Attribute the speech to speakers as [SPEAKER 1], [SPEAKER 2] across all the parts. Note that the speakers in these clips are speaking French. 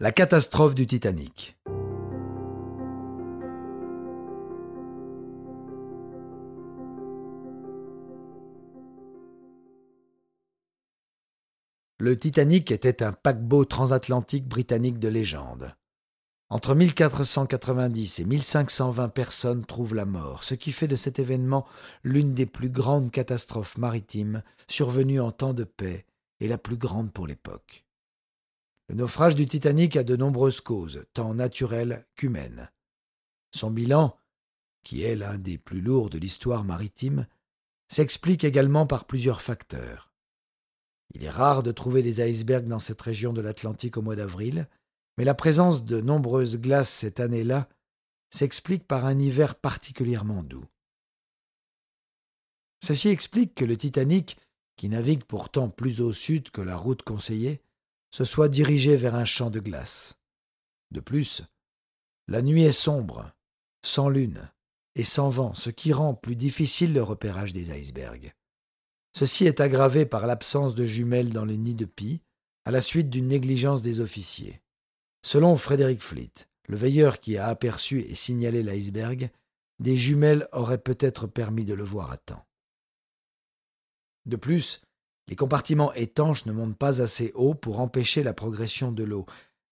[SPEAKER 1] La catastrophe du Titanic. Le Titanic était un paquebot transatlantique britannique de légende. Entre 1490 et 1520 personnes trouvent la mort, ce qui fait de cet événement l'une des plus grandes catastrophes maritimes survenues en temps de paix et la plus grande pour l'époque. Le naufrage du Titanic a de nombreuses causes, tant naturelles qu'humaines. Son bilan, qui est l'un des plus lourds de l'histoire maritime, s'explique également par plusieurs facteurs. Il est rare de trouver des icebergs dans cette région de l'Atlantique au mois d'avril, mais la présence de nombreuses glaces cette année-là s'explique par un hiver particulièrement doux. Ceci explique que le Titanic, qui navigue pourtant plus au sud que la route conseillée, se soit dirigé vers un champ de glace. De plus, la nuit est sombre, sans lune et sans vent, ce qui rend plus difficile le repérage des icebergs. Ceci est aggravé par l'absence de jumelles dans le nid de pie, à la suite d'une négligence des officiers. Selon Frédéric Fleet, le veilleur qui a aperçu et signalé l'iceberg, des jumelles auraient peut-être permis de le voir à temps. De plus, les compartiments étanches ne montent pas assez haut pour empêcher la progression de l'eau.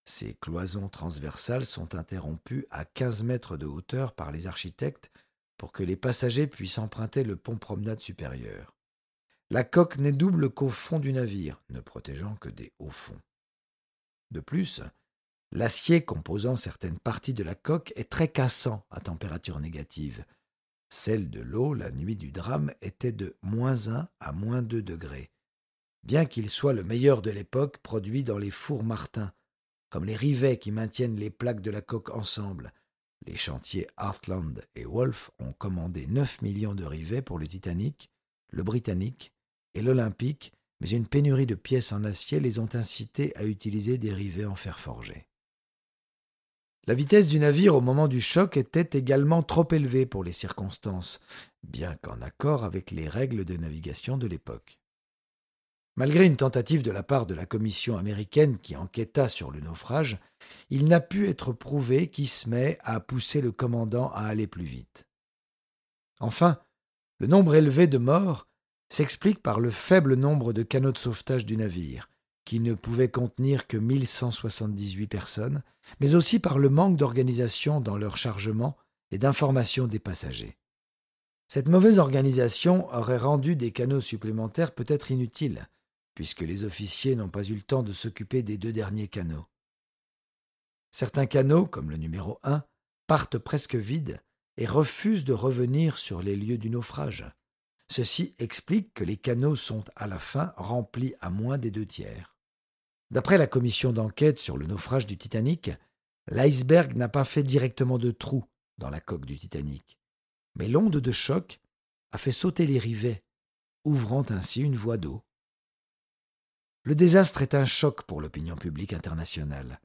[SPEAKER 1] Ces cloisons transversales sont interrompues à 15 mètres de hauteur par les architectes pour que les passagers puissent emprunter le pont promenade supérieur. La coque n'est double qu'au fond du navire, ne protégeant que des hauts fonds. De plus, l'acier composant certaines parties de la coque est très cassant à température négative. Celle de l'eau, la nuit du drame, était de moins 1 à moins 2 degrés bien qu'il soit le meilleur de l'époque produit dans les fours Martin, comme les rivets qui maintiennent les plaques de la coque ensemble. Les chantiers Heartland et Wolf ont commandé 9 millions de rivets pour le Titanic, le Britannique et l'Olympique, mais une pénurie de pièces en acier les ont incités à utiliser des rivets en fer forgé. La vitesse du navire au moment du choc était également trop élevée pour les circonstances, bien qu'en accord avec les règles de navigation de l'époque. Malgré une tentative de la part de la commission américaine qui enquêta sur le naufrage, il n'a pu être prouvé qu'Ismay a poussé le commandant à aller plus vite. Enfin, le nombre élevé de morts s'explique par le faible nombre de canots de sauvetage du navire, qui ne pouvait contenir que 1178 personnes, mais aussi par le manque d'organisation dans leur chargement et d'information des passagers. Cette mauvaise organisation aurait rendu des canaux supplémentaires peut-être inutiles, puisque les officiers n'ont pas eu le temps de s'occuper des deux derniers canaux. Certains canaux, comme le numéro 1, partent presque vides et refusent de revenir sur les lieux du naufrage. Ceci explique que les canaux sont à la fin remplis à moins des deux tiers. D'après la commission d'enquête sur le naufrage du Titanic, l'iceberg n'a pas fait directement de trou dans la coque du Titanic, mais l'onde de choc a fait sauter les rivets, ouvrant ainsi une voie d'eau. Le désastre est un choc pour l'opinion publique internationale,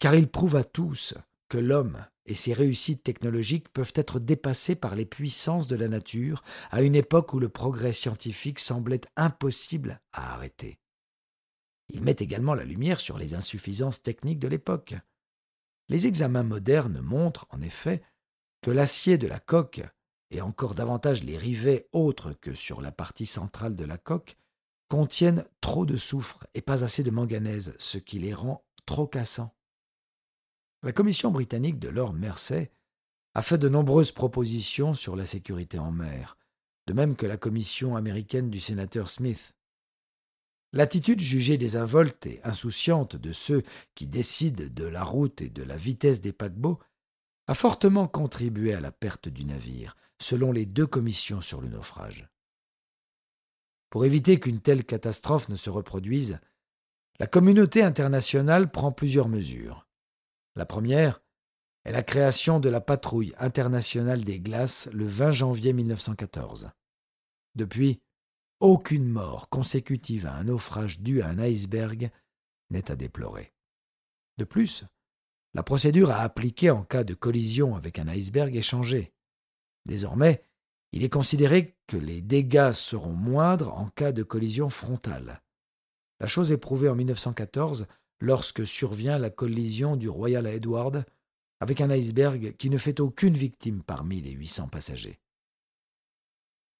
[SPEAKER 1] car il prouve à tous que l'homme et ses réussites technologiques peuvent être dépassés par les puissances de la nature à une époque où le progrès scientifique semblait impossible à arrêter. Il met également la lumière sur les insuffisances techniques de l'époque. Les examens modernes montrent, en effet, que l'acier de la coque, et encore davantage les rivets autres que sur la partie centrale de la coque, contiennent trop de soufre et pas assez de manganèse, ce qui les rend trop cassants. La commission britannique de Lord Mersey a fait de nombreuses propositions sur la sécurité en mer, de même que la commission américaine du sénateur Smith. L'attitude jugée désinvolte et insouciante de ceux qui décident de la route et de la vitesse des paquebots a fortement contribué à la perte du navire, selon les deux commissions sur le naufrage. Pour éviter qu'une telle catastrophe ne se reproduise, la communauté internationale prend plusieurs mesures. La première est la création de la patrouille internationale des glaces le 20 janvier 1914. Depuis, aucune mort consécutive à un naufrage dû à un iceberg n'est à déplorer. De plus, la procédure à appliquer en cas de collision avec un iceberg est changée. Désormais, il est considéré que les dégâts seront moindres en cas de collision frontale. La chose est prouvée en 1914 lorsque survient la collision du Royal Edward avec un iceberg qui ne fait aucune victime parmi les 800 passagers.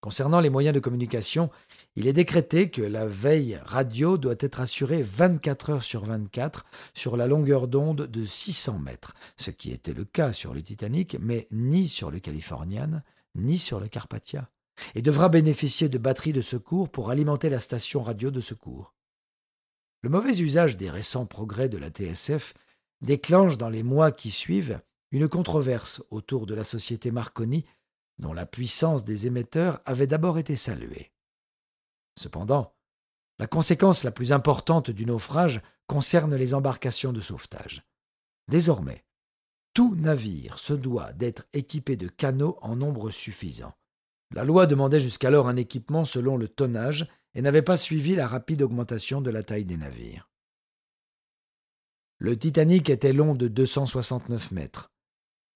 [SPEAKER 1] Concernant les moyens de communication, il est décrété que la veille radio doit être assurée 24 heures sur 24 sur la longueur d'onde de 600 mètres, ce qui était le cas sur le Titanic, mais ni sur le Californian, ni sur le Carpathia, et devra bénéficier de batteries de secours pour alimenter la station radio de secours. Le mauvais usage des récents progrès de la TSF déclenche dans les mois qui suivent une controverse autour de la société Marconi dont la puissance des émetteurs avait d'abord été saluée. Cependant, la conséquence la plus importante du naufrage concerne les embarcations de sauvetage. Désormais, tout navire se doit d'être équipé de canaux en nombre suffisant. La loi demandait jusqu'alors un équipement selon le tonnage et n'avait pas suivi la rapide augmentation de la taille des navires. Le Titanic était long de 269 mètres,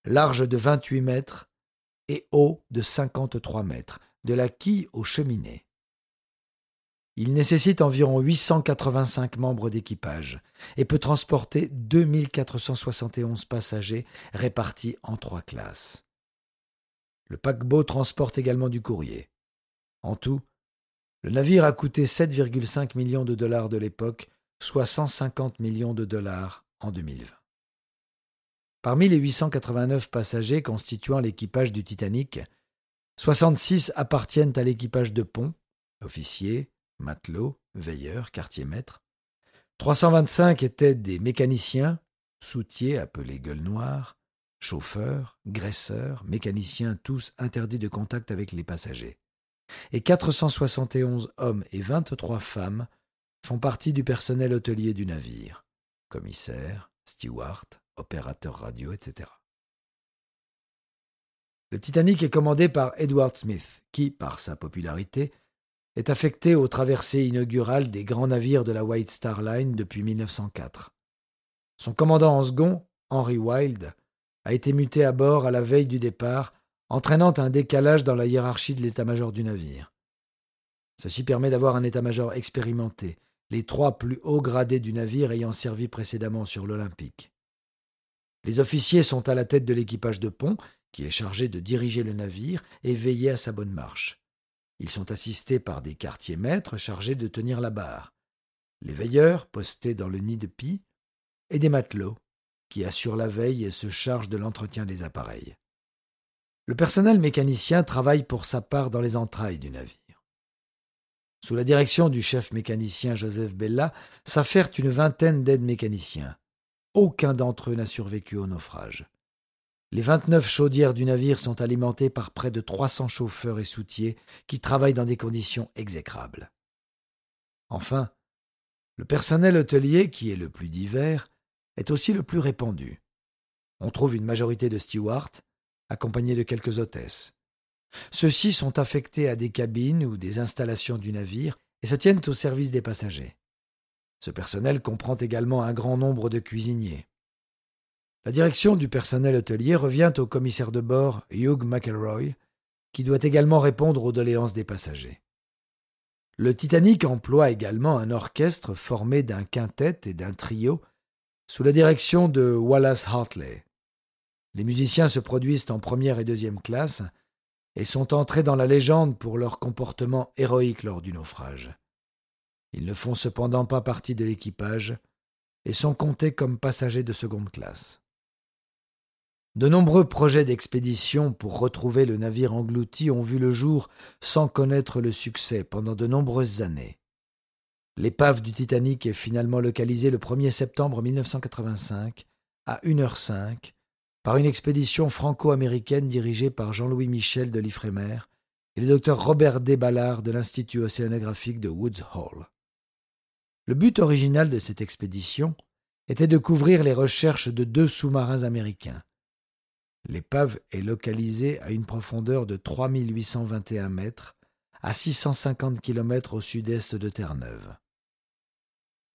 [SPEAKER 1] large de 28 mètres et haut de 53 mètres, de la quille aux cheminées. Il nécessite environ 885 membres d'équipage et peut transporter 2471 passagers répartis en trois classes. Le paquebot transporte également du courrier. En tout, le navire a coûté 7,5 millions de dollars de l'époque, soit 150 millions de dollars en 2020. Parmi les 889 passagers constituant l'équipage du Titanic, 66 appartiennent à l'équipage de pont, officiers, matelots, veilleurs, quartiers-maîtres. 325 étaient des mécaniciens, soutiers appelés gueules noires, chauffeurs, graisseurs, mécaniciens tous interdits de contact avec les passagers. Et 471 hommes et 23 femmes font partie du personnel hôtelier du navire, commissaires, stewards, opérateur radio, etc. Le Titanic est commandé par Edward Smith, qui, par sa popularité, est affecté aux traversées inaugurales des grands navires de la White Star Line depuis 1904. Son commandant en second, Henry Wilde, a été muté à bord à la veille du départ, entraînant un décalage dans la hiérarchie de l'état-major du navire. Ceci permet d'avoir un état-major expérimenté, les trois plus hauts gradés du navire ayant servi précédemment sur l'Olympique. Les officiers sont à la tête de l'équipage de pont, qui est chargé de diriger le navire et veiller à sa bonne marche. Ils sont assistés par des quartiers maîtres chargés de tenir la barre, les veilleurs postés dans le nid de pie, et des matelots qui assurent la veille et se chargent de l'entretien des appareils. Le personnel mécanicien travaille pour sa part dans les entrailles du navire. Sous la direction du chef mécanicien Joseph Bella s'affairent une vingtaine d'aides mécaniciens. Aucun d'entre eux n'a survécu au naufrage. Les 29 chaudières du navire sont alimentées par près de 300 chauffeurs et soutiers qui travaillent dans des conditions exécrables. Enfin, le personnel hôtelier, qui est le plus divers, est aussi le plus répandu. On trouve une majorité de stewards, accompagnés de quelques hôtesses. Ceux-ci sont affectés à des cabines ou des installations du navire et se tiennent au service des passagers. Ce personnel comprend également un grand nombre de cuisiniers. La direction du personnel hôtelier revient au commissaire de bord Hugh McElroy, qui doit également répondre aux doléances des passagers. Le Titanic emploie également un orchestre formé d'un quintet et d'un trio sous la direction de Wallace Hartley. Les musiciens se produisent en première et deuxième classe et sont entrés dans la légende pour leur comportement héroïque lors du naufrage. Ils ne font cependant pas partie de l'équipage et sont comptés comme passagers de seconde classe. De nombreux projets d'expédition pour retrouver le navire englouti ont vu le jour sans connaître le succès pendant de nombreuses années. L'épave du Titanic est finalement localisée le 1er septembre 1985 à 1h05 par une expédition franco-américaine dirigée par Jean-Louis Michel de l'Ifremer et le docteur Robert D. Ballard de l'Institut océanographique de Woods Hole. Le but original de cette expédition était de couvrir les recherches de deux sous-marins américains. L'épave est localisée à une profondeur de 3821 mètres, à 650 km au sud-est de Terre-Neuve.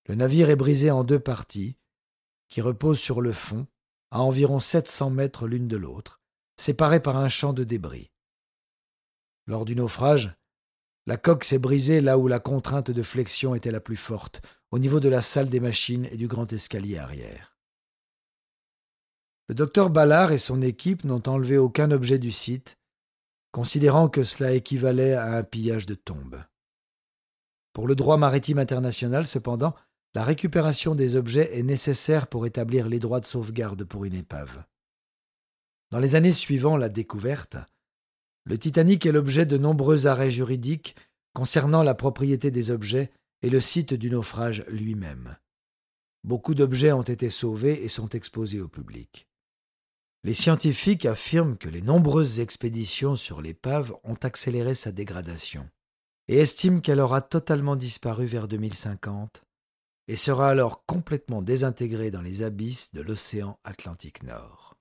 [SPEAKER 1] Le navire est brisé en deux parties, qui reposent sur le fond, à environ 700 mètres l'une de l'autre, séparées par un champ de débris. Lors du naufrage, La coque s'est brisée là où la contrainte de flexion était la plus forte, au niveau de la salle des machines et du grand escalier arrière. Le docteur Ballard et son équipe n'ont enlevé aucun objet du site, considérant que cela équivalait à un pillage de tombe. Pour le droit maritime international, cependant, la récupération des objets est nécessaire pour établir les droits de sauvegarde pour une épave. Dans les années suivant la découverte, le Titanic est l'objet de nombreux arrêts juridiques concernant la propriété des objets et le site du naufrage lui-même. Beaucoup d'objets ont été sauvés et sont exposés au public. Les scientifiques affirment que les nombreuses expéditions sur l'épave ont accéléré sa dégradation et estiment qu'elle aura totalement disparu vers 2050 et sera alors complètement désintégrée dans les abysses de l'océan Atlantique Nord.